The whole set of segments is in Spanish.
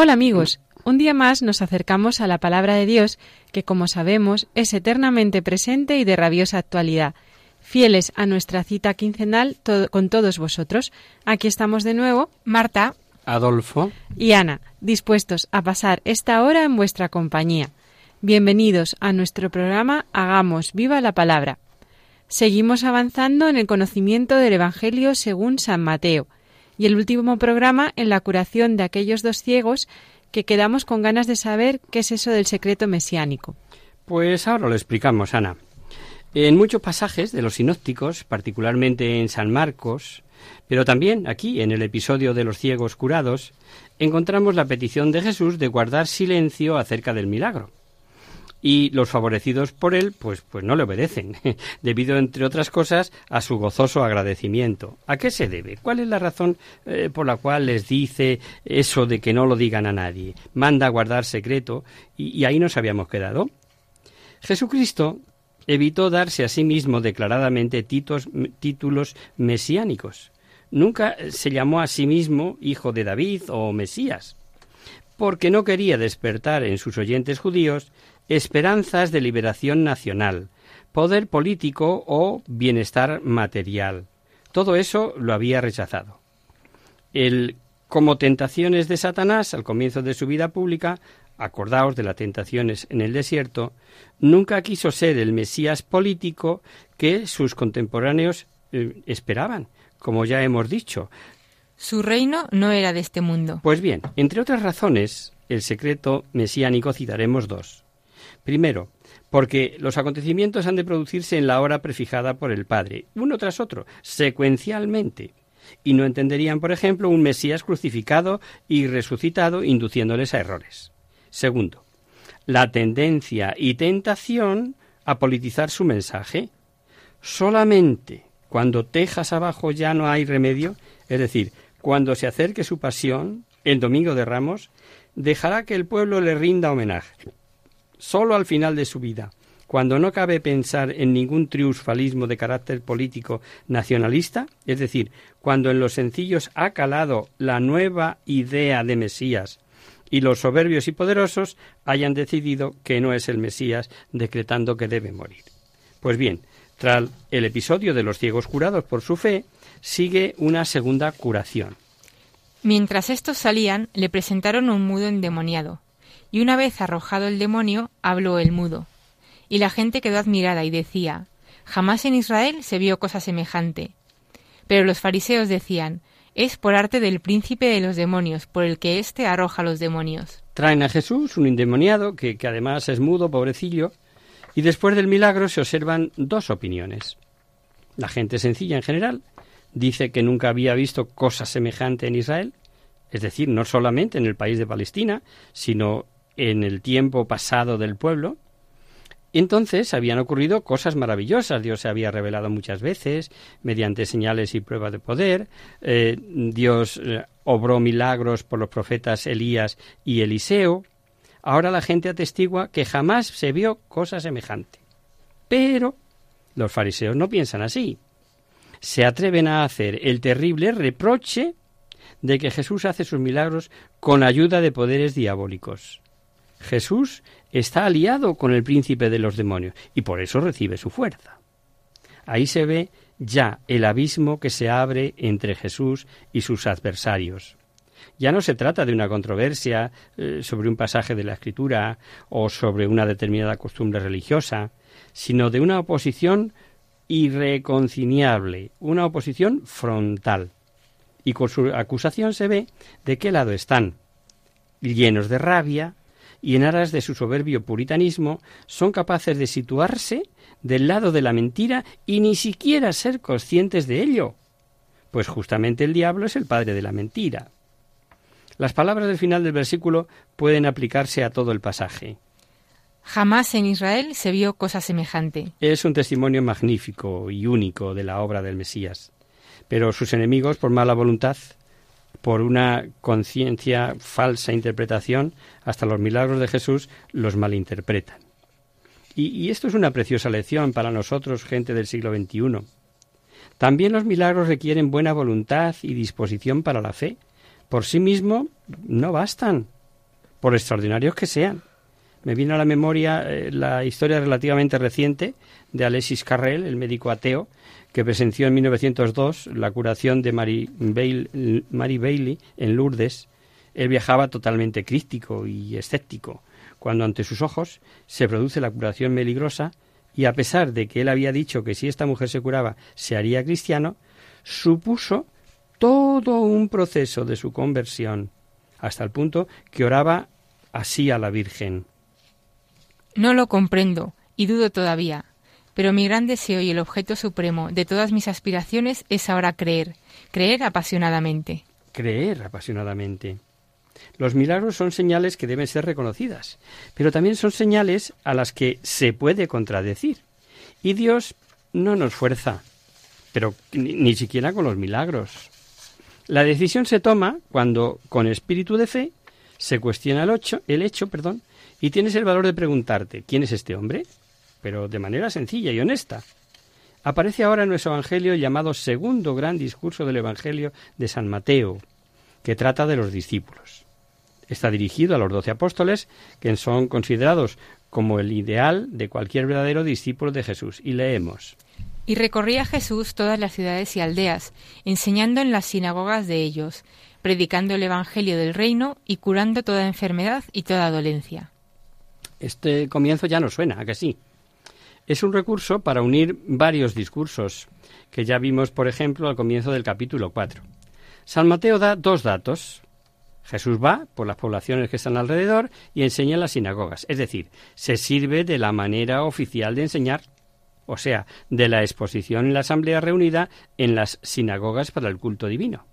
Hola amigos, un día más nos acercamos a la palabra de Dios que, como sabemos, es eternamente presente y de rabiosa actualidad. Fieles a nuestra cita quincenal to- con todos vosotros, aquí estamos de nuevo, Marta Adolfo. y Ana, dispuestos a pasar esta hora en vuestra compañía. Bienvenidos a nuestro programa Hagamos viva la palabra. Seguimos avanzando en el conocimiento del Evangelio según San Mateo y el último programa en la curación de aquellos dos ciegos que quedamos con ganas de saber qué es eso del secreto mesiánico. Pues ahora lo explicamos, Ana. En muchos pasajes de los sinópticos, particularmente en San Marcos, pero también aquí en el episodio de los ciegos curados, encontramos la petición de Jesús de guardar silencio acerca del milagro. Y los favorecidos por él, pues, pues no le obedecen, debido, entre otras cosas, a su gozoso agradecimiento. ¿A qué se debe? ¿Cuál es la razón eh, por la cual les dice eso de que no lo digan a nadie? Manda guardar secreto, y, ahí nos habíamos quedado. Jesucristo evitó darse a sí mismo declaradamente títulos mesiánicos. Nunca se llamó a sí mismo hijo de David o Mesías, porque no quería despertar en sus oyentes judíos esperanzas de liberación nacional, poder político o bienestar material. Todo eso lo había rechazado. El como tentaciones de Satanás al comienzo de su vida pública, acordaos de las tentaciones en el desierto, nunca quiso ser el Mesías político que sus contemporáneos eh, esperaban, como ya hemos dicho. Su reino no era de este mundo. Pues bien, entre otras razones, el secreto mesiánico citaremos dos. Primero, porque los acontecimientos han de producirse en la hora prefijada por el Padre, uno tras otro, secuencialmente, y no entenderían, por ejemplo, un Mesías crucificado y resucitado induciéndoles a errores. Segundo, la tendencia y tentación a politizar su mensaje. Solamente cuando tejas abajo ya no hay remedio, es decir, cuando se acerque su pasión, el domingo de Ramos, dejará que el pueblo le rinda homenaje. Solo al final de su vida, cuando no cabe pensar en ningún triunfalismo de carácter político nacionalista, es decir, cuando en los sencillos ha calado la nueva idea de Mesías y los soberbios y poderosos hayan decidido que no es el Mesías, decretando que debe morir. Pues bien, tras el episodio de los ciegos curados por su fe, sigue una segunda curación. Mientras estos salían, le presentaron un mudo endemoniado, y una vez arrojado el demonio, habló el mudo. Y la gente quedó admirada y decía, Jamás en Israel se vio cosa semejante. Pero los fariseos decían, Es por arte del príncipe de los demonios, por el que éste arroja los demonios. Traen a Jesús, un endemoniado, que, que además es mudo, pobrecillo, y después del milagro se observan dos opiniones. La gente sencilla en general dice que nunca había visto cosa semejante en Israel, es decir, no solamente en el país de Palestina, sino en el tiempo pasado del pueblo. Entonces habían ocurrido cosas maravillosas. Dios se había revelado muchas veces mediante señales y pruebas de poder. Eh, Dios eh, obró milagros por los profetas Elías y Eliseo. Ahora la gente atestigua que jamás se vio cosa semejante. Pero los fariseos no piensan así. Se atreven a hacer el terrible reproche de que Jesús hace sus milagros con ayuda de poderes diabólicos. Jesús está aliado con el príncipe de los demonios y por eso recibe su fuerza. Ahí se ve ya el abismo que se abre entre Jesús y sus adversarios. Ya no se trata de una controversia eh, sobre un pasaje de la Escritura o sobre una determinada costumbre religiosa, sino de una oposición irreconciliable, una oposición frontal. Y con su acusación se ve de qué lado están. Llenos de rabia y en aras de su soberbio puritanismo, son capaces de situarse del lado de la mentira y ni siquiera ser conscientes de ello. Pues justamente el diablo es el padre de la mentira. Las palabras del final del versículo pueden aplicarse a todo el pasaje. Jamás en Israel se vio cosa semejante. Es un testimonio magnífico y único de la obra del Mesías. Pero sus enemigos, por mala voluntad, por una conciencia falsa interpretación, hasta los milagros de Jesús los malinterpretan. Y, esto es una preciosa lección para nosotros, gente del siglo XXI. También los milagros requieren buena voluntad y disposición para la fe. Por sí mismo no bastan, por extraordinarios que sean. Me viene a la memoria eh, la historia relativamente reciente de Alexis Carrel, el médico ateo, que presenció en 1902 la curación de Mary, Bailey en Lourdes. Él viajaba totalmente crítico y escéptico, cuando ante sus ojos se produce la curación milagrosa y a pesar de que él había dicho que si esta mujer se curaba se haría cristiano, supuso todo un proceso de su conversión, hasta el punto que oraba así a la Virgen. No lo comprendo y dudo todavía, pero mi gran deseo y el objeto supremo de todas mis aspiraciones es ahora creer, creer apasionadamente. Creer apasionadamente. Los milagros son señales que deben ser reconocidas, pero también son señales a las que se puede contradecir. Y Dios no nos fuerza, pero ni, siquiera con los milagros. La decisión se toma cuando, con espíritu de fe, se cuestiona el, ocho, el hecho perdón, y tienes el valor de preguntarte, ¿quién es este hombre? Pero de manera sencilla y honesta. Aparece ahora en nuestro Evangelio el llamado segundo gran discurso del Evangelio de San Mateo, que trata de los discípulos. Está dirigido a los doce apóstoles, que son considerados como el ideal de cualquier verdadero discípulo de Jesús. Y leemos. Y recorría Jesús todas las ciudades y aldeas, enseñando en las sinagogas de ellos, predicando el Evangelio del reino y curando toda enfermedad y toda dolencia. Este comienzo ya no suena, ¿a que sí? Es un recurso para unir varios discursos, que ya vimos, por ejemplo, al comienzo del capítulo 4. San Mateo da dos datos. Jesús va por las poblaciones que están alrededor y enseña en las sinagogas, es decir, se sirve de la manera oficial de enseñar, o sea, de la exposición en la asamblea reunida en las sinagogas para el culto divino.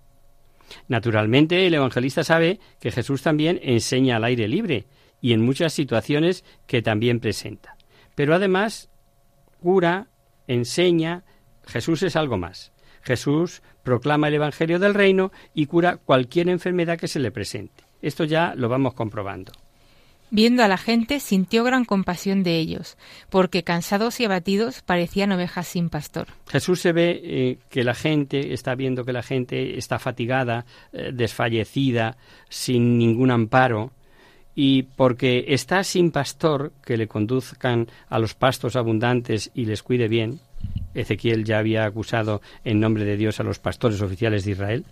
Naturalmente, el evangelista sabe que Jesús también enseña al aire libre, y en muchas situaciones que también presenta. Pero además cura, enseña, Jesús es algo más. Jesús proclama el Evangelio del Reino y cura cualquier enfermedad que se le presente. Esto ya lo vamos comprobando. Viendo a la gente, sintió gran compasión de ellos, porque cansados y abatidos parecían ovejas sin pastor. Jesús se ve eh, que la gente está viendo que la gente está fatigada, eh, desfallecida, sin ningún amparo, y porque está sin pastor que le conduzcan a los pastos abundantes y les cuide bien, Ezequiel ya había acusado en nombre de Dios a los pastores oficiales de Israel,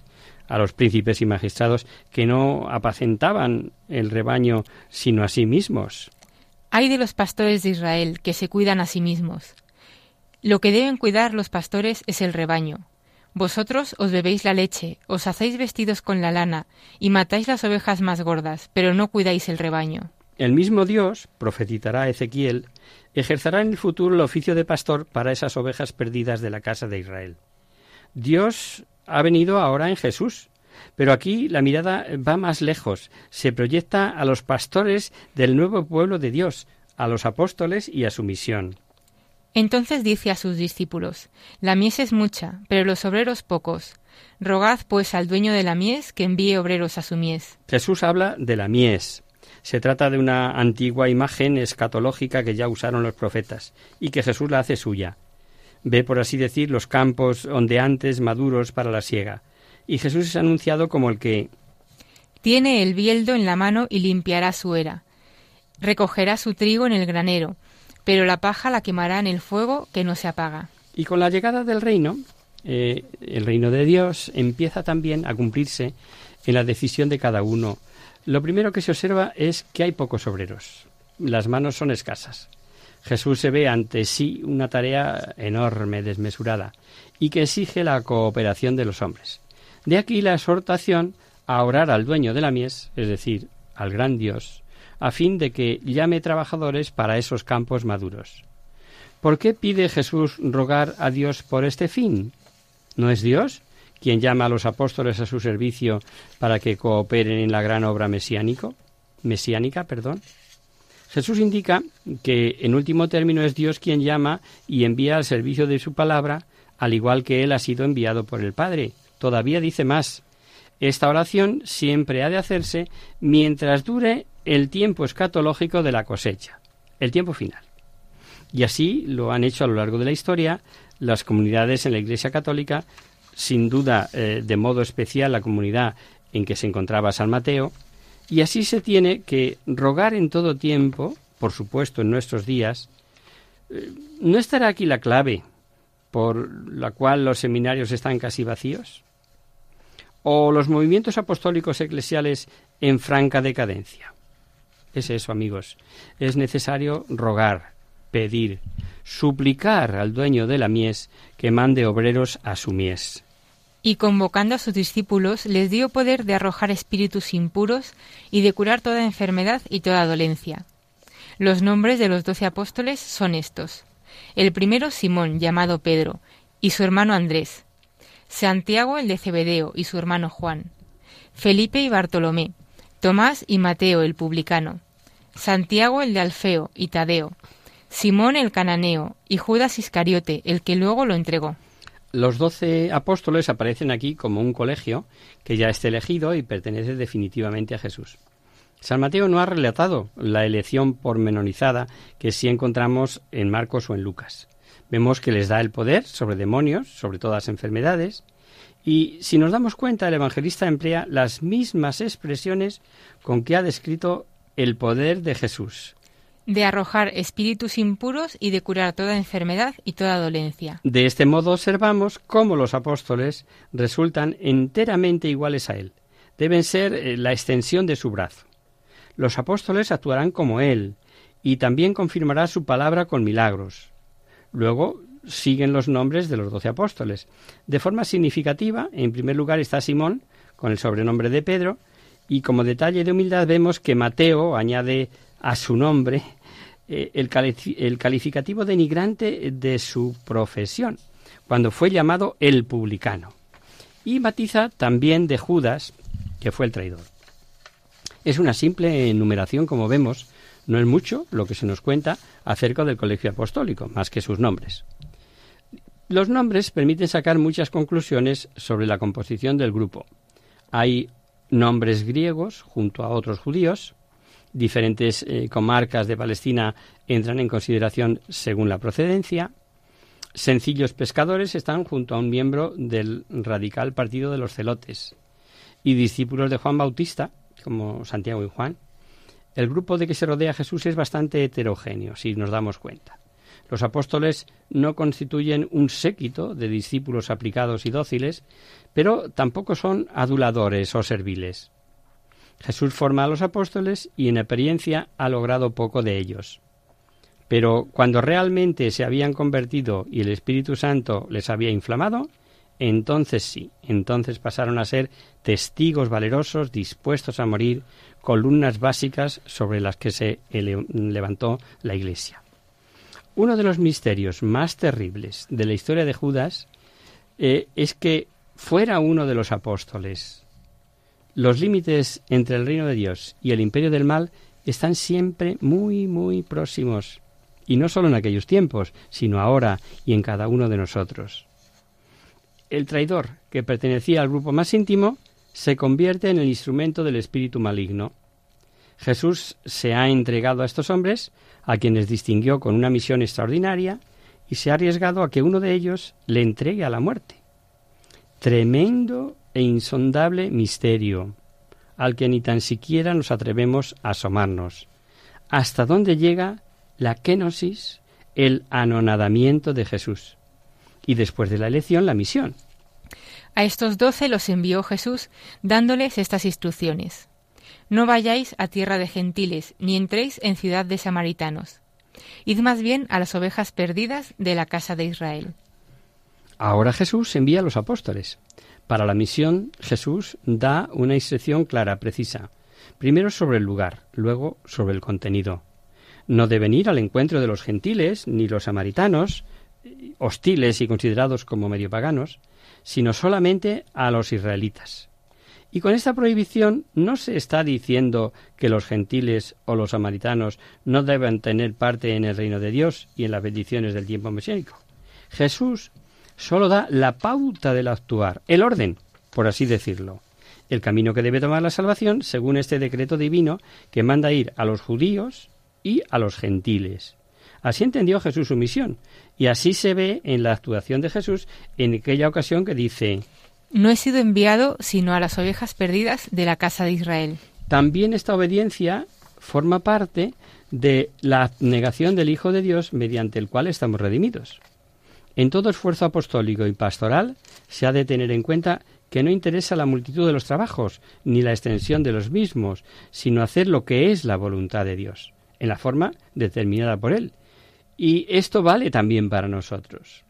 a los príncipes y magistrados que no apacentaban el rebaño sino a sí mismos. Hay de los pastores de Israel que se cuidan a sí mismos. Lo que deben cuidar los pastores es el rebaño, vosotros os bebéis la leche, os hacéis vestidos con la lana, y matáis las ovejas más gordas, pero no cuidáis el rebaño. El mismo Dios, profetizará Ezequiel, ejercerá en el futuro el oficio de pastor para esas ovejas perdidas de la casa de Israel. Dios ha venido ahora en Jesús, pero aquí la mirada va más lejos, se proyecta a los pastores del nuevo pueblo de Dios, a los apóstoles y a su misión. Entonces dice a sus discípulos, La mies es mucha, pero los obreros pocos. Rogad pues al dueño de la mies que envíe obreros a su mies. Jesús habla de la mies. Se trata de una antigua imagen escatológica que ya usaron los profetas y que Jesús la hace suya. Ve, por así decir, los campos ondeantes maduros para la siega. Y Jesús es anunciado como el que tiene el bieldo en la mano y limpiará su era. Recogerá su trigo en el granero pero la paja la quemará en el fuego que no se apaga. Y con la llegada del reino, eh, el reino de Dios empieza también a cumplirse en la decisión de cada uno. Lo primero que se observa es que hay pocos obreros. Las manos son escasas. Jesús se ve ante sí una tarea enorme, desmesurada, y que exige la cooperación de los hombres. De aquí la exhortación a orar al dueño de la mies, es decir, al gran Dios, a fin de que llame trabajadores para esos campos maduros. ¿Por qué pide Jesús rogar a Dios por este fin? ¿No es Dios quien llama a los apóstoles a su servicio para que cooperen en la gran obra mesiánico? mesiánica? Perdón. Jesús indica que en último término es Dios quien llama y envía al servicio de su palabra, al igual que Él ha sido enviado por el Padre. Todavía dice más. Esta oración siempre ha de hacerse mientras dure el tiempo escatológico de la cosecha, el tiempo final. Y así lo han hecho a lo largo de la historia las comunidades en la Iglesia Católica, sin duda eh, de modo especial la comunidad en que se encontraba San Mateo, y así se tiene que rogar en todo tiempo, por supuesto en nuestros días, eh, ¿no estará aquí la clave por la cual los seminarios están casi vacíos? ¿O los movimientos apostólicos eclesiales en franca decadencia? Es eso, amigos. Es necesario rogar, pedir, suplicar al dueño de la mies que mande obreros a su mies. Y convocando a sus discípulos les dio poder de arrojar espíritus impuros y de curar toda enfermedad y toda dolencia. Los nombres de los doce apóstoles son estos. El primero Simón, llamado Pedro, y su hermano Andrés. Santiago el de Cebedeo y su hermano Juan. Felipe y Bartolomé. Tomás y Mateo el publicano. Santiago el de Alfeo y Tadeo. Simón el cananeo y Judas Iscariote, el que luego lo entregó. Los doce apóstoles aparecen aquí como un colegio que ya está elegido y pertenece definitivamente a Jesús. San Mateo no ha relatado la elección pormenorizada que sí encontramos en Marcos o en Lucas. Vemos que les da el poder sobre demonios, sobre todas las enfermedades, y si nos damos cuenta, el evangelista emplea las mismas expresiones con que ha descrito el poder de Jesús de arrojar espíritus impuros y de curar toda enfermedad y toda dolencia. De este modo observamos cómo los apóstoles resultan enteramente iguales a Él. Deben ser eh, la extensión de su brazo. Los apóstoles actuarán como Él y también confirmará su palabra con milagros. Luego siguen los nombres de los doce apóstoles. De forma significativa, en primer lugar está Simón, con el sobrenombre de Pedro, y como detalle de humildad vemos que Mateo añade a su nombre eh, el, el calificativo denigrante de su profesión, cuando fue llamado el publicano. Y matiza también de Judas, que fue el traidor. Es una simple enumeración, como vemos, no es mucho lo que se nos cuenta acerca del colegio apostólico, más que sus nombres. Los nombres permiten sacar muchas conclusiones sobre la composición del grupo. Hay nombres griegos junto a otros judíos, diferentes eh, comarcas de Palestina entran en consideración según la procedencia. Sencillos pescadores están junto a un miembro del radical partido de los celotes y discípulos de Juan Bautista, como Santiago y Juan. El grupo de que se rodea Jesús es bastante heterogéneo, si nos damos cuenta. Los apóstoles no constituyen un séquito de discípulos aplicados y dóciles, pero tampoco son aduladores o serviles. Jesús forma a los apóstoles y en experiencia ha logrado poco de ellos. Pero cuando realmente se habían convertido y el Espíritu Santo les había inflamado, entonces sí, entonces pasaron a ser testigos valerosos dispuestos a morir, columnas básicas sobre las que se levantó la Iglesia. Uno de los misterios más terribles de la historia de Judas eh, es que fuera uno de los apóstoles, los límites entre el reino de Dios y el imperio del mal están siempre muy, muy próximos. Y no solo en aquellos tiempos, sino ahora y en cada uno de nosotros. El traidor, que pertenecía al grupo más íntimo, se convierte en el instrumento del espíritu maligno. Jesús se ha entregado a estos hombres, a quienes distinguió con una misión extraordinaria, y se ha arriesgado a que uno de ellos le entregue a la muerte. Tremendo e insondable misterio, al que ni tan siquiera nos atrevemos a asomarnos. ¿Hasta dónde llega la kenosis, el anonadamiento de Jesús? Y después de la elección, la misión. A estos doce los envió Jesús, dándoles estas instrucciones. No vayáis a tierra de gentiles, ni entréis en ciudad de samaritanos. Id más bien a las ovejas perdidas de la casa de Israel. Ahora Jesús envía a los apóstoles. Para la misión, Jesús da una instrucción clara, precisa. Primero sobre el lugar, luego sobre el contenido. No deben ir al encuentro de los gentiles ni los samaritanos, hostiles y considerados como medio paganos, sino solamente a los israelitas. Y con esta prohibición no se está diciendo que los gentiles o los samaritanos no deben tener parte en el reino de Dios y en las bendiciones del tiempo mesiánico. Jesús solo da la pauta del actuar, el orden, por así decirlo, el camino que debe tomar la salvación según este decreto divino que manda ir a los judíos y a los gentiles. Así entendió Jesús su misión, y así se ve en la actuación de Jesús en aquella ocasión que dice no he sido enviado sino a las ovejas perdidas de la casa de Israel. También esta obediencia forma parte de la negación del Hijo de Dios mediante el cual estamos redimidos. En todo esfuerzo apostólico y pastoral se ha de tener en cuenta que no interesa la multitud de los trabajos ni la extensión de los mismos, sino hacer lo que es la voluntad de Dios, en la forma determinada por Él. Y esto vale también para nosotros.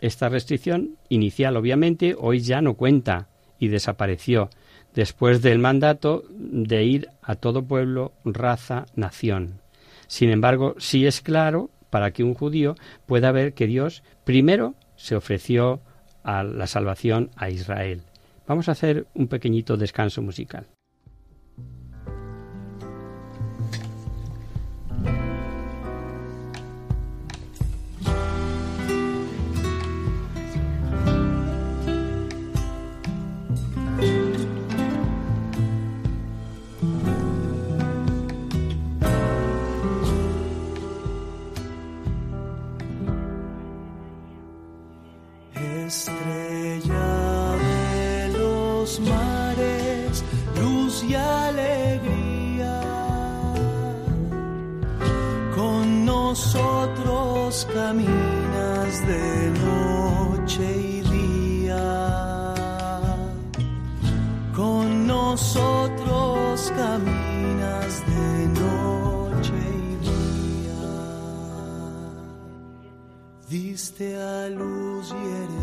Esta restricción inicial, obviamente, hoy ya no cuenta y desapareció después del mandato de ir a todo pueblo, raza, nación. Sin embargo, sí es claro para que un judío pueda ver que Dios primero se ofreció a la salvación a Israel. Vamos a hacer un pequeñito descanso musical.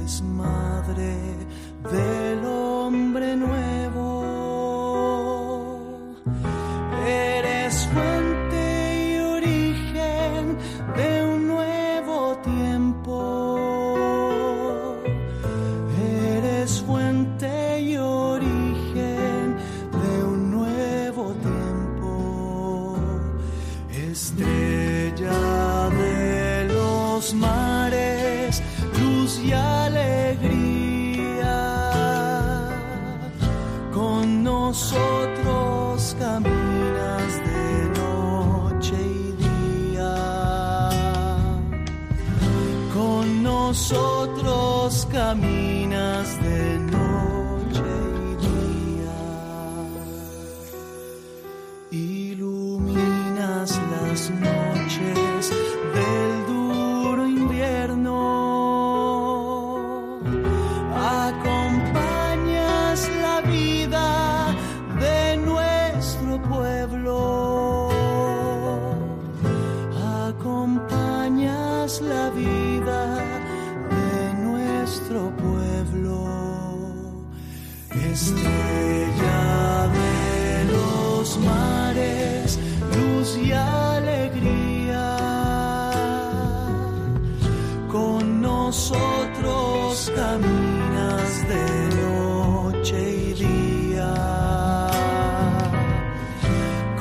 desmadre del hombre nuevo.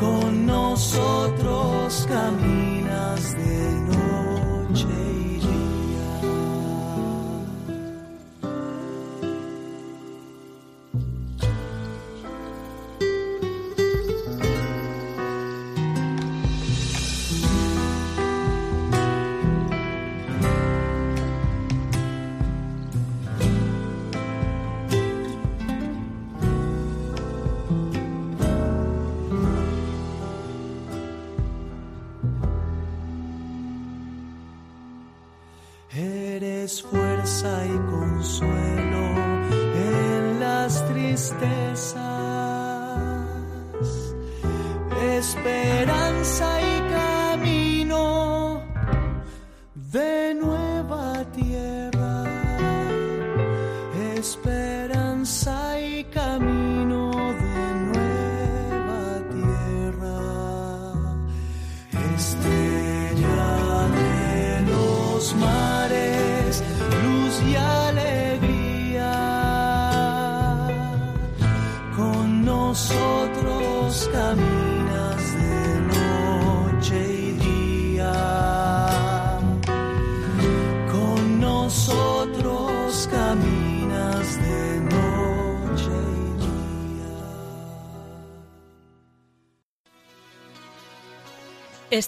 Eres fuerza y consuelo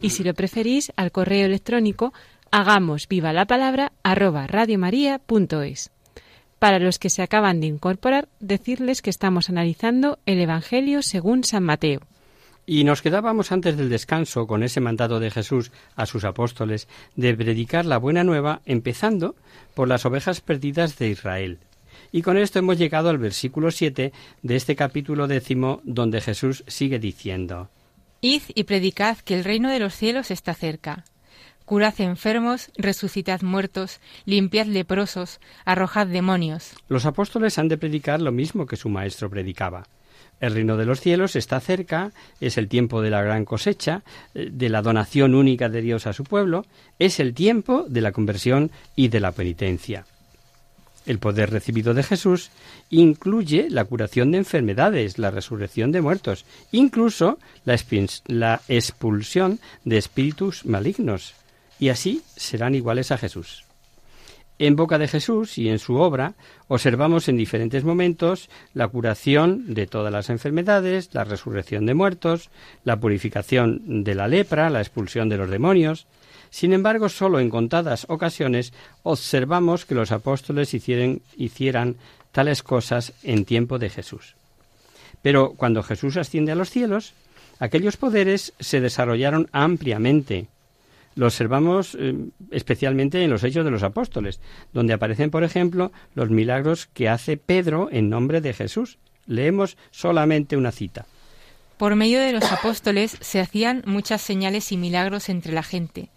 Y si lo preferís, al correo electrónico hagamos viva la palabra arroba radiomaria.es. Para los que se acaban de incorporar, decirles que estamos analizando el Evangelio según San Mateo. Y nos quedábamos antes del descanso con ese mandato de Jesús a sus apóstoles de predicar la buena nueva, empezando por las ovejas perdidas de Israel. Y con esto hemos llegado al versículo 7 de este capítulo décimo, donde Jesús sigue diciendo Id y predicad que el reino de los cielos está cerca. Curad enfermos, resucitad muertos, limpiad leprosos, arrojad demonios. Los apóstoles han de predicar lo mismo que su maestro predicaba. El reino de los cielos está cerca, es el tiempo de la gran cosecha, eh, de la donación única de Dios a su pueblo, es el tiempo de la conversión y de la penitencia. El poder recibido de Jesús incluye la curación de enfermedades, la resurrección de muertos, incluso la, expulsión de espíritus malignos, y así serán iguales a Jesús. En boca de Jesús y en su obra observamos en diferentes momentos la curación de todas las enfermedades, la resurrección de muertos, la purificación de la lepra, la expulsión de los demonios. Sin embargo, solo en contadas ocasiones observamos que los apóstoles hicieran, hicieran tales cosas en tiempo de Jesús. Pero cuando Jesús asciende a los cielos, aquellos poderes se desarrollaron ampliamente. Lo observamos eh, especialmente en los Hechos de los Apóstoles, donde aparecen, por ejemplo, los milagros que hace Pedro en nombre de Jesús. Leemos solamente una cita. Por medio de los apóstoles se hacían muchas señales y milagros entre la gente,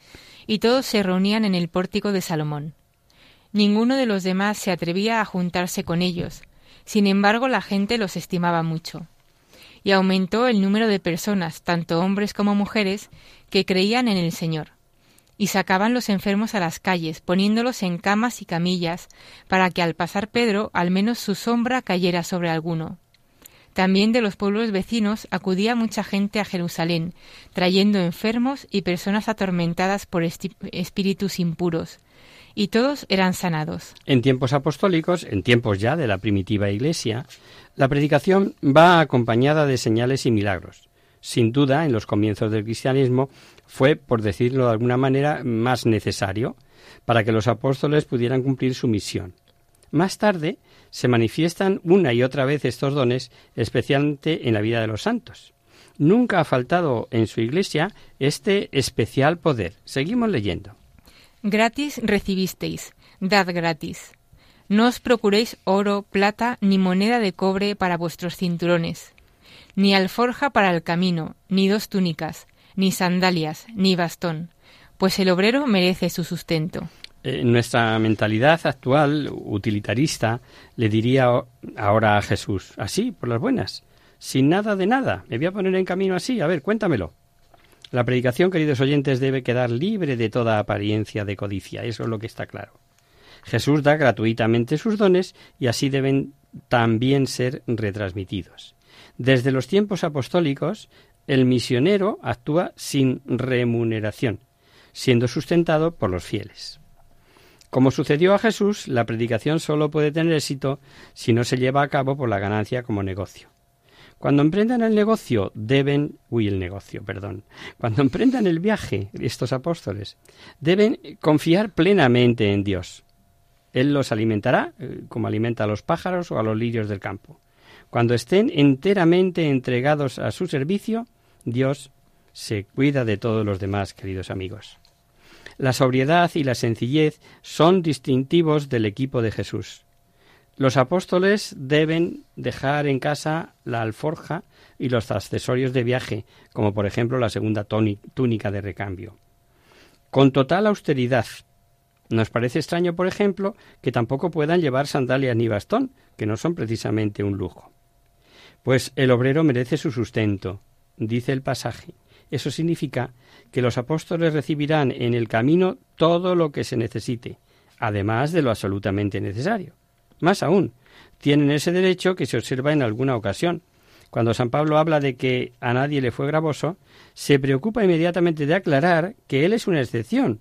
y todos se reunían en el pórtico de Salomón. Ninguno de los demás se atrevía a juntarse con ellos, sin embargo la gente los estimaba mucho. Y aumentó el número de personas, tanto hombres como mujeres, que creían en el Señor. Y sacaban los enfermos a las calles, poniéndolos en camas y camillas, para que al pasar Pedro al menos su sombra cayera sobre alguno. También de los pueblos vecinos acudía mucha gente a Jerusalén, trayendo enfermos y personas atormentadas por espíritus impuros, y todos eran sanados. En tiempos apostólicos, en tiempos ya de la primitiva Iglesia, la predicación va acompañada de señales y milagros. Sin duda, en los comienzos del cristianismo fue, por decirlo de alguna manera, más necesario para que los apóstoles pudieran cumplir su misión. Más tarde se manifiestan una y otra vez estos dones, especialmente en la vida de los santos. Nunca ha faltado en su iglesia este especial poder. Seguimos leyendo. Gratis recibisteis, dad gratis. No os procuréis oro, plata, ni moneda de cobre para vuestros cinturones, ni alforja para el camino, ni dos túnicas, ni sandalias, ni bastón, pues el obrero merece su sustento. En nuestra mentalidad actual, utilitarista, le diría ahora a Jesús, así, por las buenas, sin nada de nada, me voy a poner en camino así, a ver, cuéntamelo. La predicación, queridos oyentes, debe quedar libre de toda apariencia de codicia, eso es lo que está claro. Jesús da gratuitamente sus dones y así deben también ser retransmitidos. Desde los tiempos apostólicos, el misionero actúa sin remuneración, siendo sustentado por los fieles. Como sucedió a Jesús, la predicación solo puede tener éxito si no se lleva a cabo por la ganancia como negocio. Cuando emprendan el negocio, deben, uy, el negocio, perdón, cuando emprendan el viaje, estos apóstoles, deben confiar plenamente en Dios. Él los alimentará eh, como alimenta a los pájaros o a los lirios del campo. Cuando estén enteramente entregados a su servicio, Dios se cuida de todos los demás, queridos amigos. La sobriedad y la sencillez son distintivos del equipo de Jesús. Los apóstoles deben dejar en casa la alforja y los accesorios de viaje, como por ejemplo la segunda túnica de recambio. Con total austeridad. Nos parece extraño, por ejemplo, que tampoco puedan llevar sandalias ni bastón, que no son precisamente un lujo. Pues el obrero merece su sustento, dice el pasaje. Eso significa que los apóstoles recibirán en el camino todo lo que se necesite, además de lo absolutamente necesario. Más aún, tienen ese derecho que se observa en alguna ocasión. Cuando San Pablo habla de que a nadie le fue gravoso, se preocupa inmediatamente de aclarar que él es una excepción,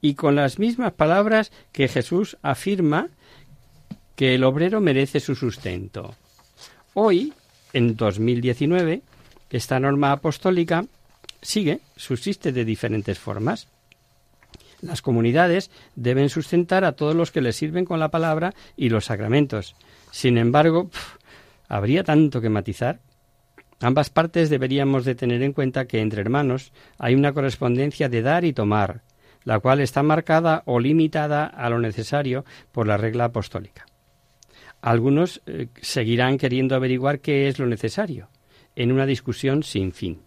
y con las mismas palabras que Jesús afirma que el obrero merece su sustento. Hoy, en 2019, esta norma apostólica sigue, subsiste de diferentes formas. Las comunidades deben sustentar a todos los que les sirven con la palabra y los sacramentos. Sin embargo, habría tanto que matizar. Ambas partes deberíamos de tener en cuenta que entre hermanos hay una correspondencia de dar y tomar, la cual está marcada o limitada a lo necesario por la regla apostólica. Algunos eh, seguirán queriendo averiguar qué es lo necesario, en una discusión sin fin.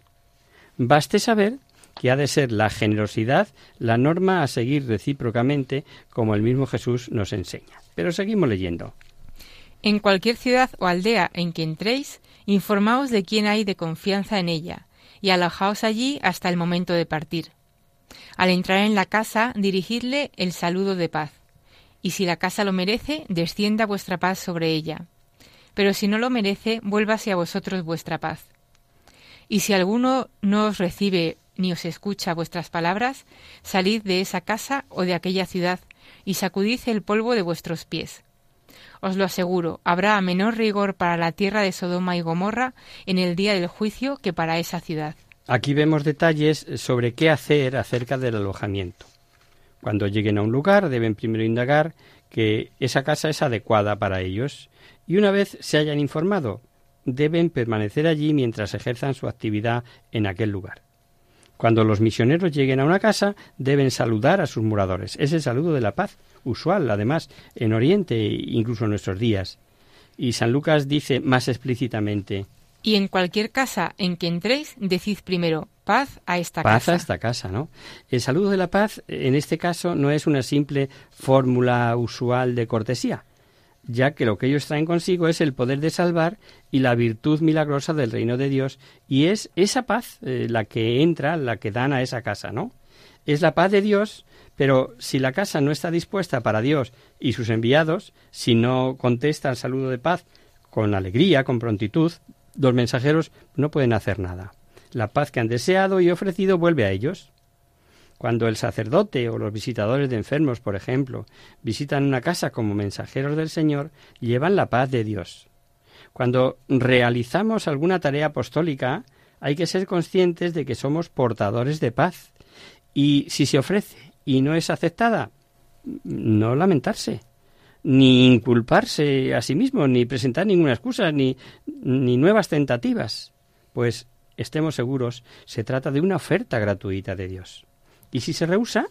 Baste saber que ha de ser la generosidad la norma a seguir recíprocamente, como el mismo Jesús nos enseña. Pero seguimos leyendo. En cualquier ciudad o aldea en que entréis, informaos de quién hay de confianza en ella, y alojaos allí hasta el momento de partir. Al entrar en la casa, dirigidle el saludo de paz, y si la casa lo merece, descienda vuestra paz sobre ella. Pero si no lo merece, vuélvase a vosotros vuestra paz. Y si alguno no os recibe ni os escucha vuestras palabras, salid de esa casa o de aquella ciudad y sacudid el polvo de vuestros pies. Os lo aseguro, habrá menor rigor para la tierra de Sodoma y Gomorra en el día del juicio que para esa ciudad. Aquí vemos detalles sobre qué hacer acerca del alojamiento. Cuando lleguen a un lugar deben primero indagar que esa casa es adecuada para ellos y una vez se hayan informado deben permanecer allí mientras ejerzan su actividad en aquel lugar. Cuando los misioneros lleguen a una casa, deben saludar a sus moradores. Es el saludo de la paz, usual, además, en Oriente e incluso en nuestros días. Y San Lucas dice más explícitamente Y en cualquier casa en que entréis, decid primero paz a esta casa. Paz a esta casa, ¿no? El saludo de la paz, en este caso, no es una simple fórmula usual de cortesía, ya que lo que ellos traen consigo es el poder de salvar y la virtud milagrosa del reino de Dios, y es esa paz eh, la que entra, la que dan a esa casa, ¿no? Es la paz de Dios, pero si la casa no está dispuesta para Dios y sus enviados, si no contesta al saludo de paz con alegría, con prontitud, los mensajeros no pueden hacer nada. La paz que han deseado y ofrecido vuelve a ellos. Cuando el sacerdote o los visitadores de enfermos, por ejemplo, visitan una casa como mensajeros del Señor, llevan la paz de Dios. Cuando realizamos alguna tarea apostólica, hay que ser conscientes de que somos portadores de paz. Y si se ofrece y no es aceptada, no lamentarse, ni inculparse a sí mismo, ni presentar ninguna excusa, ni, ni nuevas tentativas, pues estemos seguros, se trata de una oferta gratuita de Dios. Y si se rehúsa,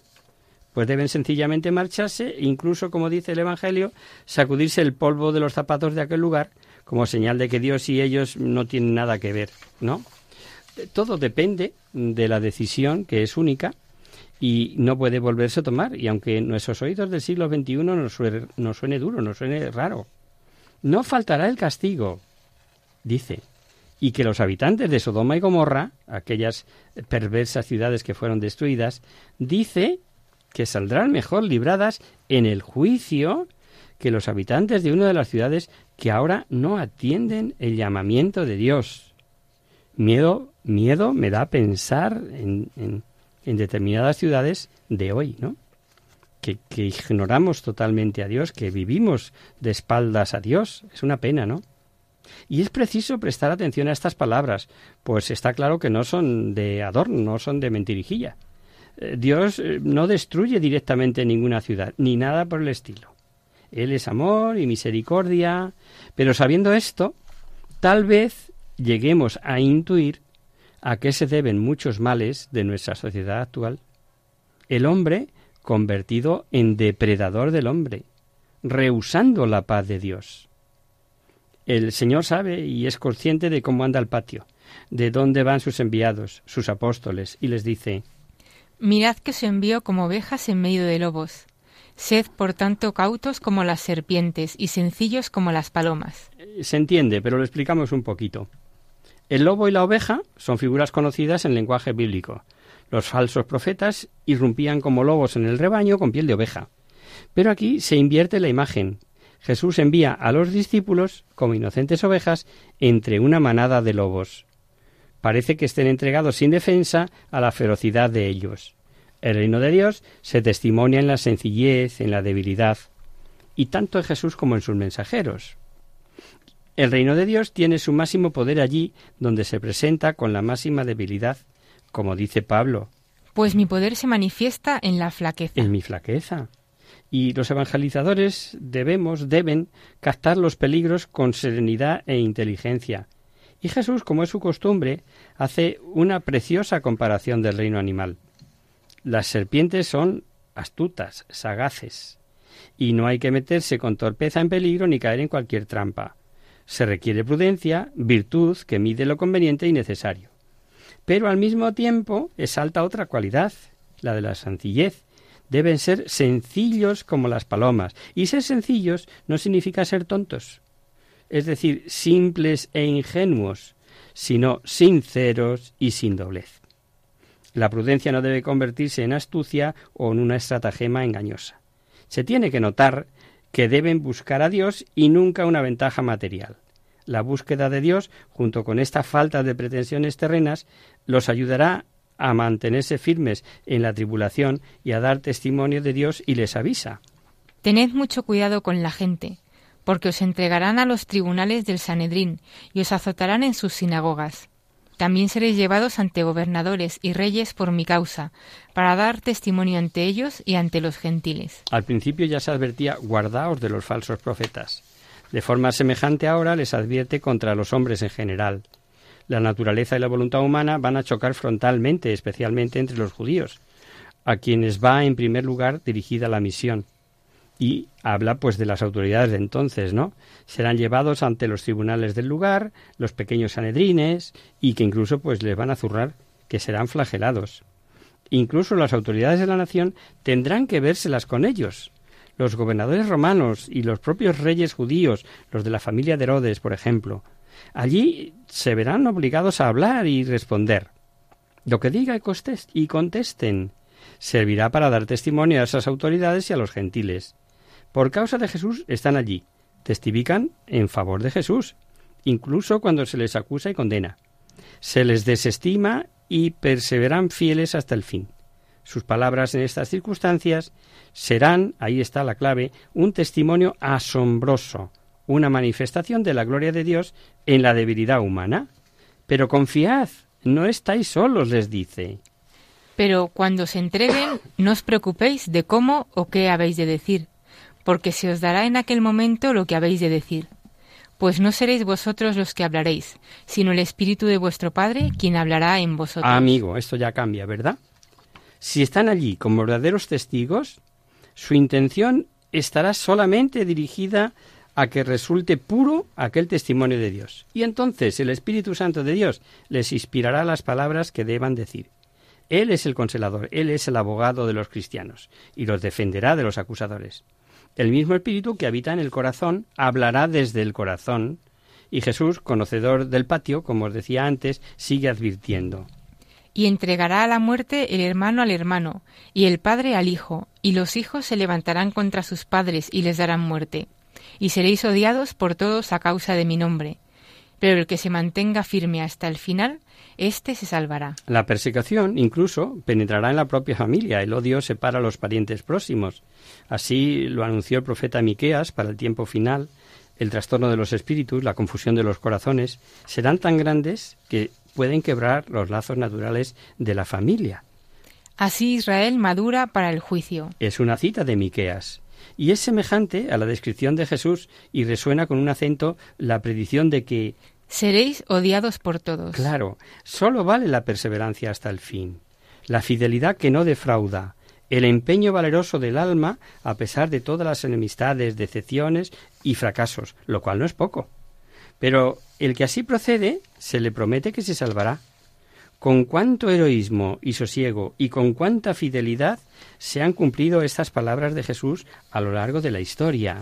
pues deben sencillamente marcharse, incluso, como dice el Evangelio, sacudirse el polvo de los zapatos de aquel lugar, como señal de que Dios y ellos no tienen nada que ver, ¿no? Todo depende de la decisión, que es única, y no puede volverse a tomar. Y aunque nuestros oídos del siglo XXI nos suene, nos suene duro, nos suene raro, no faltará el castigo, dice, y que los habitantes de Sodoma y Gomorra, aquellas perversas ciudades que fueron destruidas, dice que saldrán mejor libradas en el juicio que los habitantes de una de las ciudades que ahora no atienden el llamamiento de Dios. Miedo, miedo me da pensar en, en, en determinadas ciudades de hoy, ¿no? Que, ignoramos totalmente a Dios, que vivimos de espaldas a Dios. Es una pena, ¿no? Y es preciso prestar atención a estas palabras, pues está claro que no son de adorno, no son de mentirijilla. Eh, Dios eh, no destruye directamente ninguna ciudad, ni nada por el estilo. Él es amor y misericordia, pero sabiendo esto, tal vez lleguemos a intuir a qué se deben muchos males de nuestra sociedad actual. El hombre convertido en depredador del hombre, rehusando la paz de Dios. El Señor sabe y es consciente de cómo anda el patio, de dónde van sus enviados, sus apóstoles, y les dice Mirad que os envío como ovejas en medio de lobos. Sed, por tanto, cautos como las serpientes y sencillos como las palomas. Se entiende, pero lo explicamos un poquito. El lobo y la oveja son figuras conocidas en lenguaje bíblico. Los falsos profetas irrumpían como lobos en el rebaño con piel de oveja. Pero aquí se invierte la imagen. Jesús envía a los discípulos como inocentes ovejas entre una manada de lobos. Parece que estén entregados sin defensa a la ferocidad de ellos. El reino de Dios se testimonia en la sencillez, en la debilidad, y tanto en Jesús como en sus mensajeros. El reino de Dios tiene su máximo poder allí donde se presenta con la máxima debilidad, como dice Pablo. Pues mi poder se manifiesta en la flaqueza. En mi flaqueza. Y los evangelizadores debemos, deben, captar los peligros con serenidad e inteligencia. Y Jesús, como es su costumbre, hace una preciosa comparación del reino animal. Las serpientes son astutas, sagaces, y no hay que meterse con torpeza en peligro ni caer en cualquier trampa. Se requiere prudencia, virtud que mide lo conveniente y necesario. Pero al mismo tiempo exalta otra cualidad, la de la sencillez. Deben ser sencillos como las palomas, y ser sencillos no significa ser tontos, es decir, simples e ingenuos, sino sinceros y sin doblez. La prudencia no debe convertirse en astucia o en una estratagema engañosa. Se tiene que notar que deben buscar a Dios y nunca una ventaja material. La búsqueda de Dios, junto con esta falta de pretensiones terrenas, los ayudará a mantenerse firmes en la tribulación y a dar testimonio de Dios y les avisa. Tened mucho cuidado con la gente, porque os entregarán a los tribunales del Sanedrín y os azotarán en sus sinagogas. También seréis llevados ante gobernadores y reyes por mi causa, para dar testimonio ante ellos y ante los gentiles. Al principio ya se advertía, guardaos de los falsos profetas. De forma semejante ahora les advierte contra los hombres en general. La naturaleza y la voluntad humana van a chocar frontalmente, especialmente entre los judíos, a quienes va en primer lugar dirigida la misión y habla pues de las autoridades de entonces, ¿no? Serán llevados ante los tribunales del lugar, los pequeños sanedrines y que incluso pues les van a zurrar, que serán flagelados. Incluso las autoridades de la nación tendrán que vérselas con ellos. Los gobernadores romanos y los propios reyes judíos, los de la familia de Herodes, por ejemplo, allí se verán obligados a hablar y responder. Lo que diga y contesten servirá para dar testimonio a esas autoridades y a los gentiles. Por causa de Jesús están allí, testifican en favor de Jesús, incluso cuando se les acusa y condena. Se les desestima y perseveran fieles hasta el fin. Sus palabras en estas circunstancias serán, ahí está la clave, un testimonio asombroso, una manifestación de la gloria de Dios en la debilidad humana. Pero confiad, no estáis solos, les dice. Pero cuando se entreguen, no os preocupéis de cómo o qué habéis de decir, porque se os dará en aquel momento lo que habéis de decir. Pues no seréis vosotros los que hablaréis, sino el Espíritu de vuestro Padre quien hablará en vosotros. amigo, esto ya cambia, ¿verdad? Si están allí como verdaderos testigos, su intención estará solamente dirigida a que resulte puro aquel testimonio de Dios. Y entonces el Espíritu Santo de Dios les inspirará las palabras que deban decir. Él es el consolador, Él es el abogado de los cristianos, y los defenderá de los acusadores. El mismo Espíritu que habita en el corazón hablará desde el corazón, y Jesús, conocedor del patio, como os decía antes, sigue advirtiendo. Y entregará a la muerte el hermano al hermano, y el padre al hijo, y los hijos se levantarán contra sus padres y les darán muerte. Y seréis odiados por todos a causa de mi nombre. Pero el que se mantenga firme hasta el final, éste se salvará. La persecución incluso penetrará en la propia familia. El odio separa a los parientes próximos. Así lo anunció el profeta Miqueas para el tiempo final. el trastorno de los espíritus, la confusión de los corazones, serán tan grandes que pueden quebrar los lazos naturales de la familia. Así Israel madura para el juicio. Es una cita de Miqueas y es semejante a la descripción de Jesús y resuena con un acento la predicción de que seréis odiados por todos. Claro, solo vale la perseverancia hasta el fin, la fidelidad que no defrauda, el empeño valeroso del alma a pesar de todas las enemistades, decepciones y fracasos, lo cual no es poco. Pero el que así procede se le promete que se salvará. Con cuánto heroísmo y sosiego y con cuánta fidelidad se han cumplido estas palabras de Jesús a lo largo de la historia.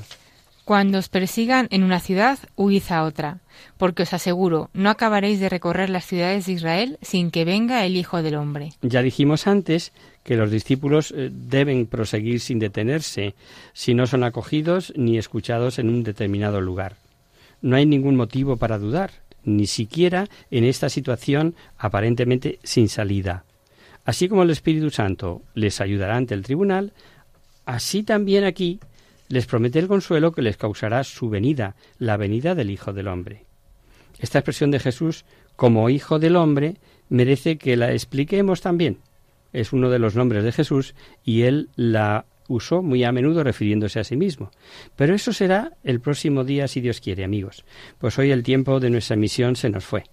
Cuando os persigan en una ciudad, huid a otra, porque os aseguro, no acabaréis de recorrer las ciudades de Israel sin que venga el Hijo del Hombre. Ya dijimos antes que los discípulos eh, deben proseguir sin detenerse si no son acogidos ni escuchados en un determinado lugar. No hay ningún motivo para dudar, ni siquiera en esta situación aparentemente sin salida. Así como el Espíritu Santo les ayudará ante el tribunal, así también aquí les promete el consuelo que les causará su venida, la venida del Hijo del Hombre. Esta expresión de Jesús como Hijo del Hombre merece que la expliquemos también es uno de los nombres de Jesús y él la usó muy a menudo refiriéndose a sí mismo. Pero eso será el próximo día si Dios quiere, amigos, pues hoy el tiempo de nuestra misión se nos fue.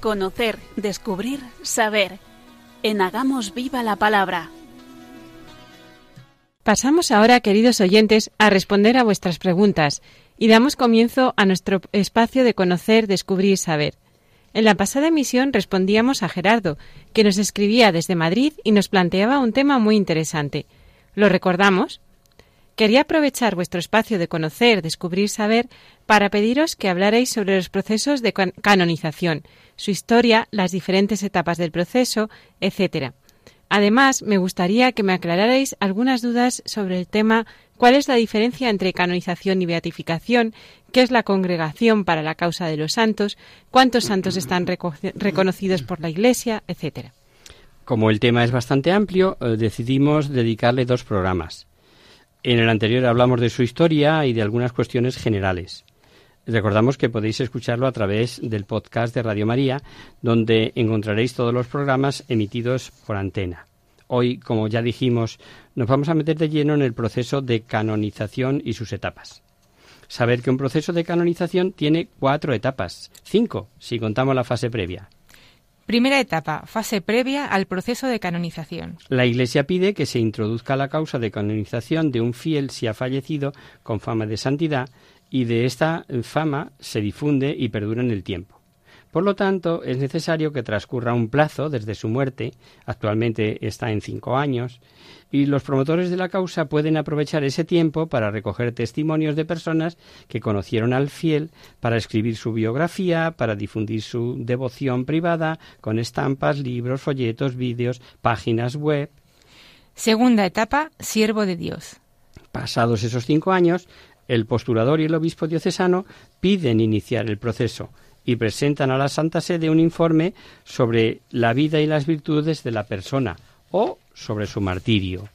Conocer, descubrir, saber. En Hagamos Viva la Palabra. Pasamos ahora, queridos oyentes, a responder a vuestras preguntas y damos comienzo a nuestro espacio de conocer, descubrir, saber. En la pasada emisión respondíamos a Gerardo, que nos escribía desde Madrid y nos planteaba un tema muy interesante. ¿Lo recordamos? Quería aprovechar vuestro espacio de conocer, descubrir, saber para pediros que hablarais sobre los procesos de canonización, su historia, las diferentes etapas del proceso, etc. Además, me gustaría que me aclararais algunas dudas sobre el tema cuál es la diferencia entre canonización y beatificación, qué es la congregación para la causa de los santos, cuántos santos están reconocidos por la Iglesia, etc. Como el tema es bastante amplio, eh, decidimos dedicarle dos programas. En el anterior hablamos de su historia y de algunas cuestiones generales. Recordamos que podéis escucharlo a través del podcast de Radio María, donde encontraréis todos los programas emitidos por antena. Hoy, como ya dijimos, nos vamos a meter de lleno en el proceso de canonización y sus etapas. Saber que un proceso de canonización tiene cuatro etapas, cinco si contamos la fase previa. Primera etapa, fase previa al proceso de canonización. La Iglesia pide que se introduzca la causa de canonización de un fiel si ha fallecido con fama de santidad y de esta fama se difunde y perdura en el tiempo. Por lo tanto, es necesario que transcurra un plazo desde su muerte, actualmente está en cinco años, y los promotores de la causa pueden aprovechar ese tiempo para recoger testimonios de personas que conocieron al fiel, para escribir su biografía, para difundir su devoción privada con estampas, libros, folletos, vídeos, páginas web. Segunda etapa, siervo de Dios. Pasados esos cinco años, El postulador y el obispo diocesano piden iniciar el proceso y presentan a la Santa Sede un informe sobre la vida y las virtudes de la persona o sobre su martirio.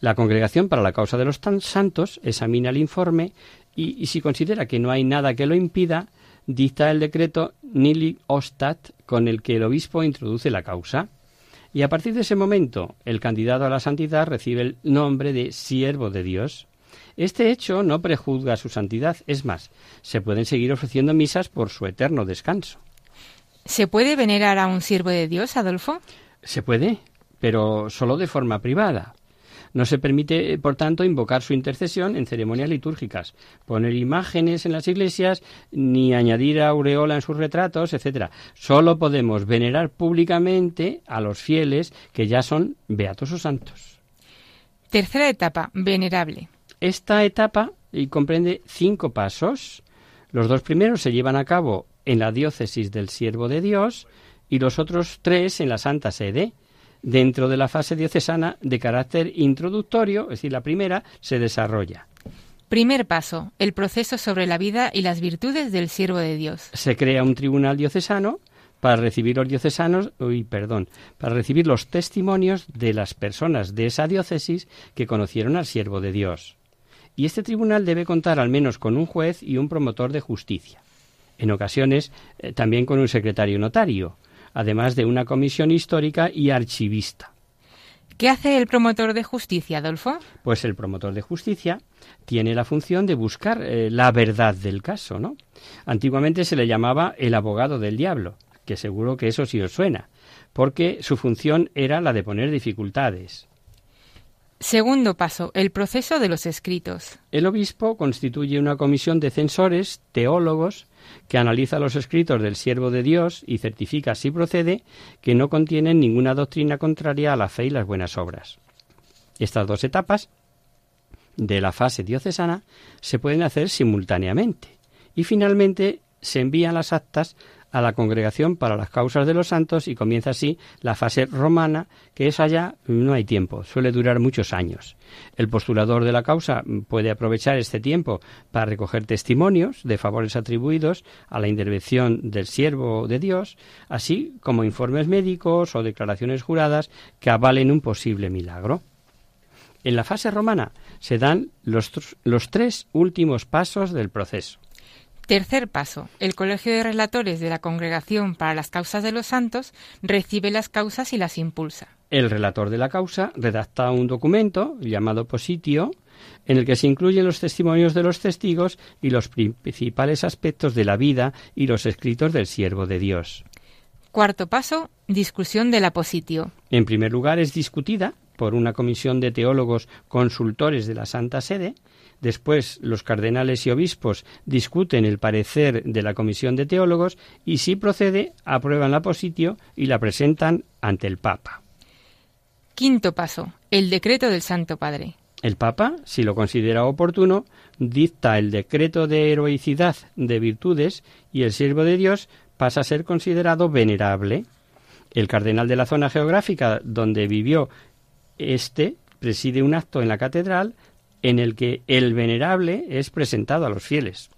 La Congregación para la Causa de los Santos examina el informe y, y si considera que no hay nada que lo impida, dicta el decreto Nili Ostat con el que el obispo introduce la causa. Y a partir de ese momento, el candidato a la santidad recibe el nombre de siervo de Dios. Este hecho no prejuzga su santidad, es más, se pueden seguir ofreciendo misas por su eterno descanso. ¿Se puede venerar a un siervo de Dios, Adolfo? Se puede, pero solo de forma privada. No se permite, por tanto, invocar su intercesión en ceremonias litúrgicas, poner imágenes en las iglesias, ni añadir aureola en sus retratos, etc. Solo podemos venerar públicamente a los fieles que ya son beatos o santos. Tercera etapa, venerable. Esta etapa comprende cinco pasos. Los dos primeros se llevan a cabo en la diócesis del siervo de Dios y los otros tres en la Santa Sede dentro de la fase diocesana de carácter introductorio, es decir, la primera, se desarrolla. Primer paso, el proceso sobre la vida y las virtudes del siervo de Dios. Se crea un tribunal diocesano para recibir los diocesanos, uy, perdón, para recibir los testimonios de las personas de esa diócesis que conocieron al siervo de Dios. Y este tribunal debe contar al menos con un juez y un promotor de justicia. En ocasiones eh, también con un secretario notario, además de una comisión histórica y archivista. ¿Qué hace el promotor de justicia, Adolfo? Pues el promotor de justicia tiene la función de buscar eh, la verdad del caso, ¿no? Antiguamente se le llamaba el abogado del diablo, que seguro que eso sí os suena, porque su función era la de poner dificultades. Segundo paso, el proceso de los escritos. El obispo constituye una comisión de censores, teólogos, que analiza los escritos del siervo de Dios y certifica, si procede, que no contienen ninguna doctrina contraria a la fe y las buenas obras. Estas dos etapas de la fase diocesana se pueden hacer simultáneamente y finalmente se envían las actas a la Congregación para las Causas de los Santos y comienza así la fase romana, que es allá no hay tiempo, suele durar muchos años. El postulador de la causa puede aprovechar este tiempo para recoger testimonios de favores atribuidos a la intervención del siervo de Dios, así como informes médicos o declaraciones juradas que avalen un posible milagro. En la fase romana se dan los, los tres últimos pasos del proceso. Tercer paso. El Colegio de Relatores de la Congregación para las Causas de los Santos recibe las causas y las impulsa. El relator de la causa redacta un documento llamado positio en el que se incluyen los testimonios de los testigos y los principales aspectos de la vida y los escritos del siervo de Dios. Cuarto paso, discusión de la positio. En primer lugar, es discutida por una comisión de teólogos consultores de la Santa Sede Después, los cardenales y obispos discuten el parecer de la comisión de teólogos y, si procede, aprueban la positio y la presentan ante el Papa. Quinto paso. El decreto del Santo Padre. El Papa, si lo considera oportuno, dicta el decreto de heroicidad de virtudes y el siervo de Dios pasa a ser considerado venerable. El cardenal de la zona geográfica donde vivió este preside un acto en la catedral en el que el venerable es presentado a los fieles.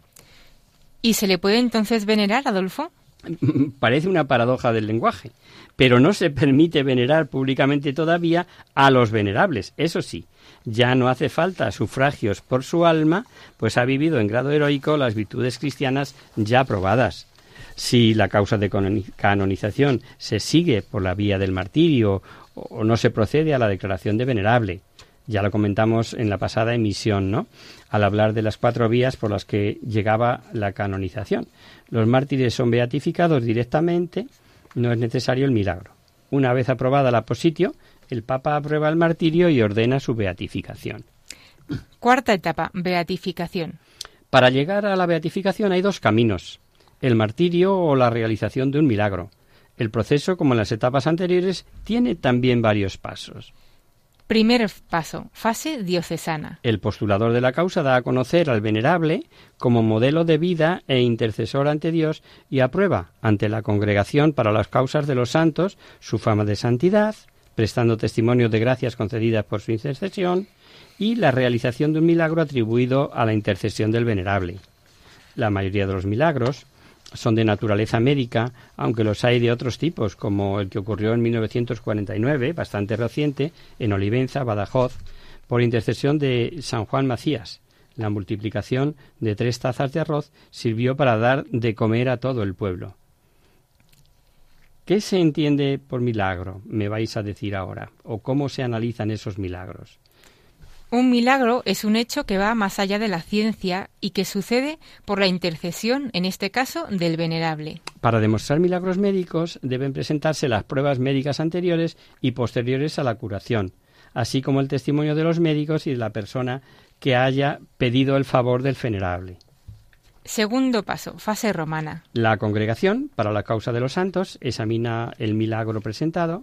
¿Y se le puede entonces venerar, Adolfo? Parece una paradoja del lenguaje, pero no se permite venerar públicamente todavía a los venerables. Eso sí, ya no hace falta sufragios por su alma, pues ha vivido en grado heroico las virtudes cristianas ya probadas. Si la causa de canonización se sigue por la vía del martirio o no se procede a la declaración de venerable, ya lo comentamos en la pasada emisión, ¿no? Al hablar de las cuatro vías por las que llegaba la canonización. Los mártires son beatificados directamente, no es necesario el milagro. Una vez aprobada la positio, el Papa aprueba el martirio y ordena su beatificación. Cuarta etapa, beatificación. Para llegar a la beatificación hay dos caminos, el martirio o la realización de un milagro. El proceso, como en las etapas anteriores, tiene también varios pasos. Primer paso, fase diocesana. El postulador de la causa da a conocer al venerable como modelo de vida e intercesor ante Dios y aprueba ante la congregación para las causas de los santos su fama de santidad, prestando testimonio de gracias concedidas por su intercesión, y la realización de un milagro atribuido a la intercesión del venerable. La mayoría de los milagros son de naturaleza médica, aunque los hay de otros tipos, como el que ocurrió en 1949, bastante reciente, en Olivenza, Badajoz, por intercesión de San Juan Macías. La multiplicación de tres tazas de arroz sirvió para dar de comer a todo el pueblo. ¿Qué se entiende por milagro? Me vais a decir ahora. ¿O cómo se analizan esos milagros? Un milagro es un hecho que va más allá de la ciencia y que sucede por la intercesión, en este caso, del venerable. Para demostrar milagros médicos deben presentarse las pruebas médicas anteriores y posteriores a la curación, así como el testimonio de los médicos y de la persona que haya pedido el favor del venerable. Segundo paso, fase romana. La congregación, para la causa de los santos, examina el milagro presentado.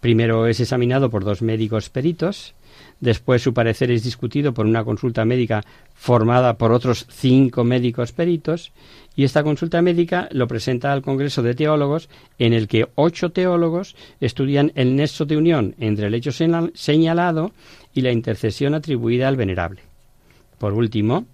Primero es examinado por dos médicos peritos, Después su parecer es discutido por una consulta médica formada por otros cinco médicos peritos y esta consulta médica lo presenta al Congreso de Teólogos en el que ocho teólogos estudian el nexo de unión entre el hecho señalado y la intercesión atribuida al venerable. Por último,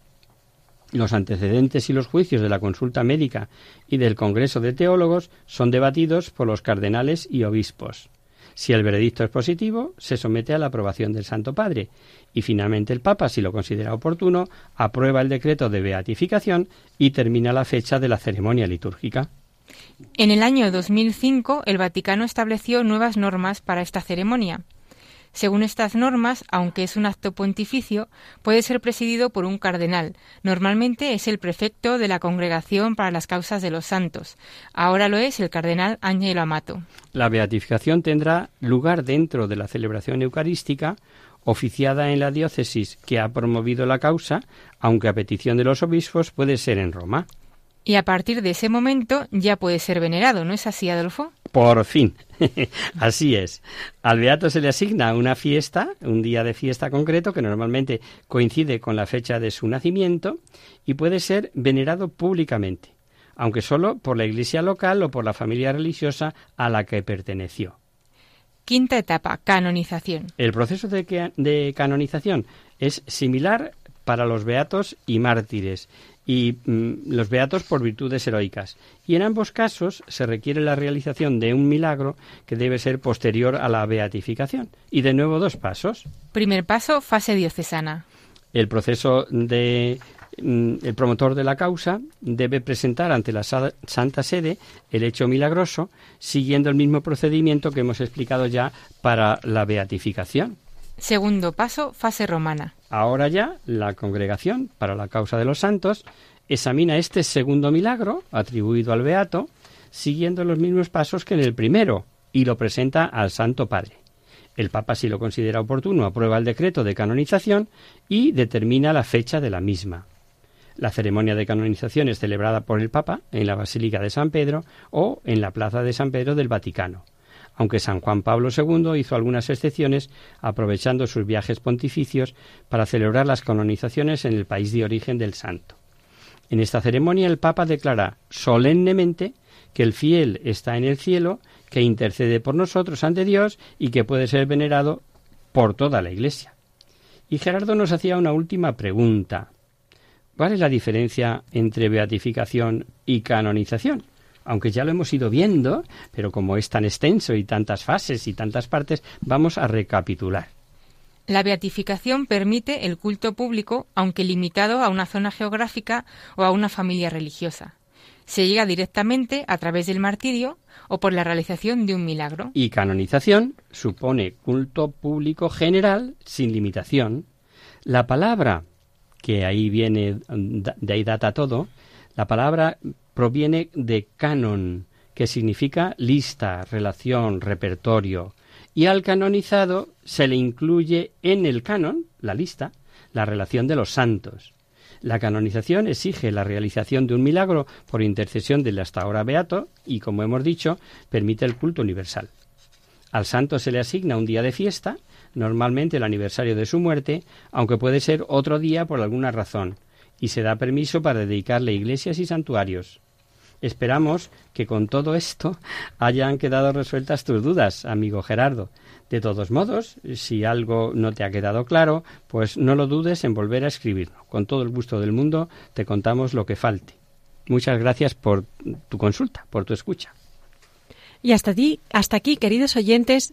los antecedentes y los juicios de la consulta médica y del Congreso de Teólogos son debatidos por los cardenales y obispos. Si el veredicto es positivo, se somete a la aprobación del Santo Padre y finalmente el Papa, si lo considera oportuno, aprueba el decreto de beatificación y termina la fecha de la ceremonia litúrgica. En el año 2005, el Vaticano estableció nuevas normas para esta ceremonia. Según estas normas, aunque es un acto pontificio, puede ser presidido por un cardenal. Normalmente es el prefecto de la Congregación para las Causas de los Santos. Ahora lo es el cardenal Ángelo Amato. La beatificación tendrá lugar dentro de la celebración eucarística oficiada en la diócesis que ha promovido la causa, aunque a petición de los obispos puede ser en Roma. Y a partir de ese momento ya puede ser venerado, ¿no es así, Adolfo? Por fin, así es. Al beato se le asigna una fiesta, un día de fiesta concreto que normalmente coincide con la fecha de su nacimiento y puede ser venerado públicamente, aunque solo por la iglesia local o por la familia religiosa a la que perteneció. Quinta etapa, canonización. El proceso de, de canonización es similar para los beatos y mártires y mm, los beatos por virtudes heroicas. Y en ambos casos se requiere la realización de un milagro que debe ser posterior a la beatificación. Y de nuevo dos pasos. Primer paso, fase diocesana. El proceso de mm, el promotor de la causa debe presentar ante la Santa Sede el hecho milagroso, siguiendo el mismo procedimiento que hemos explicado ya para la beatificación. Segundo paso, fase romana. Ahora ya la congregación para la causa de los santos examina este segundo milagro atribuido al Beato, siguiendo los mismos pasos que en el primero, y lo presenta al Santo Padre. El Papa, si lo considera oportuno, aprueba el decreto de canonización y determina la fecha de la misma. La ceremonia de canonización es celebrada por el Papa en la Basílica de San Pedro o en la Plaza de San Pedro del Vaticano aunque San Juan Pablo II hizo algunas excepciones aprovechando sus viajes pontificios para celebrar las canonizaciones en el país de origen del santo. En esta ceremonia el Papa declara solemnemente que el fiel está en el cielo, que intercede por nosotros ante Dios y que puede ser venerado por toda la Iglesia. Y Gerardo nos hacía una última pregunta. ¿Cuál es la diferencia entre beatificación y canonización? Aunque ya lo hemos ido viendo, pero como es tan extenso y tantas fases y tantas partes, vamos a recapitular. La beatificación permite el culto público, aunque limitado a una zona geográfica o a una familia religiosa. Se llega directamente a través del martirio o por la realización de un milagro. Y canonización supone culto público general sin limitación. La palabra, que ahí viene, de ahí data todo, la palabra proviene de canon, que significa lista, relación, repertorio, y al canonizado se le incluye en el canon, la lista, la relación de los santos. La canonización exige la realización de un milagro por intercesión del hasta ahora beato y, como hemos dicho, permite el culto universal. Al santo se le asigna un día de fiesta, normalmente el aniversario de su muerte, aunque puede ser otro día por alguna razón, y se da permiso para dedicarle iglesias y santuarios. Esperamos que con todo esto hayan quedado resueltas tus dudas, amigo Gerardo. De todos modos, si algo no te ha quedado claro, pues no lo dudes en volver a escribirlo. Con todo el gusto del mundo te contamos lo que falte. Muchas gracias por tu consulta, por tu escucha. Y hasta aquí, hasta aquí, queridos oyentes,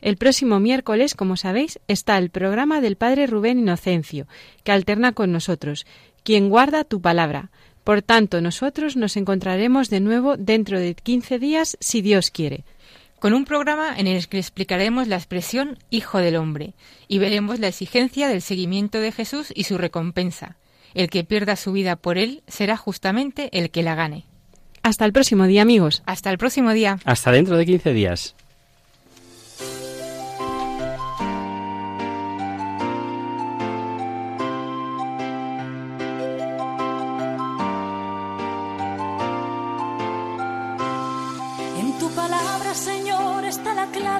El próximo miércoles, como sabéis, está el programa del Padre Rubén Inocencio, que alterna con nosotros, quien guarda tu palabra. Por tanto, nosotros nos encontraremos de nuevo dentro de 15 días, si Dios quiere. Con un programa en el que explicaremos la expresión Hijo del Hombre y veremos la exigencia del seguimiento de Jesús y su recompensa. El que pierda su vida por él será justamente el que la gane. Hasta el próximo día, amigos. Hasta el próximo día. Hasta dentro de 15 días.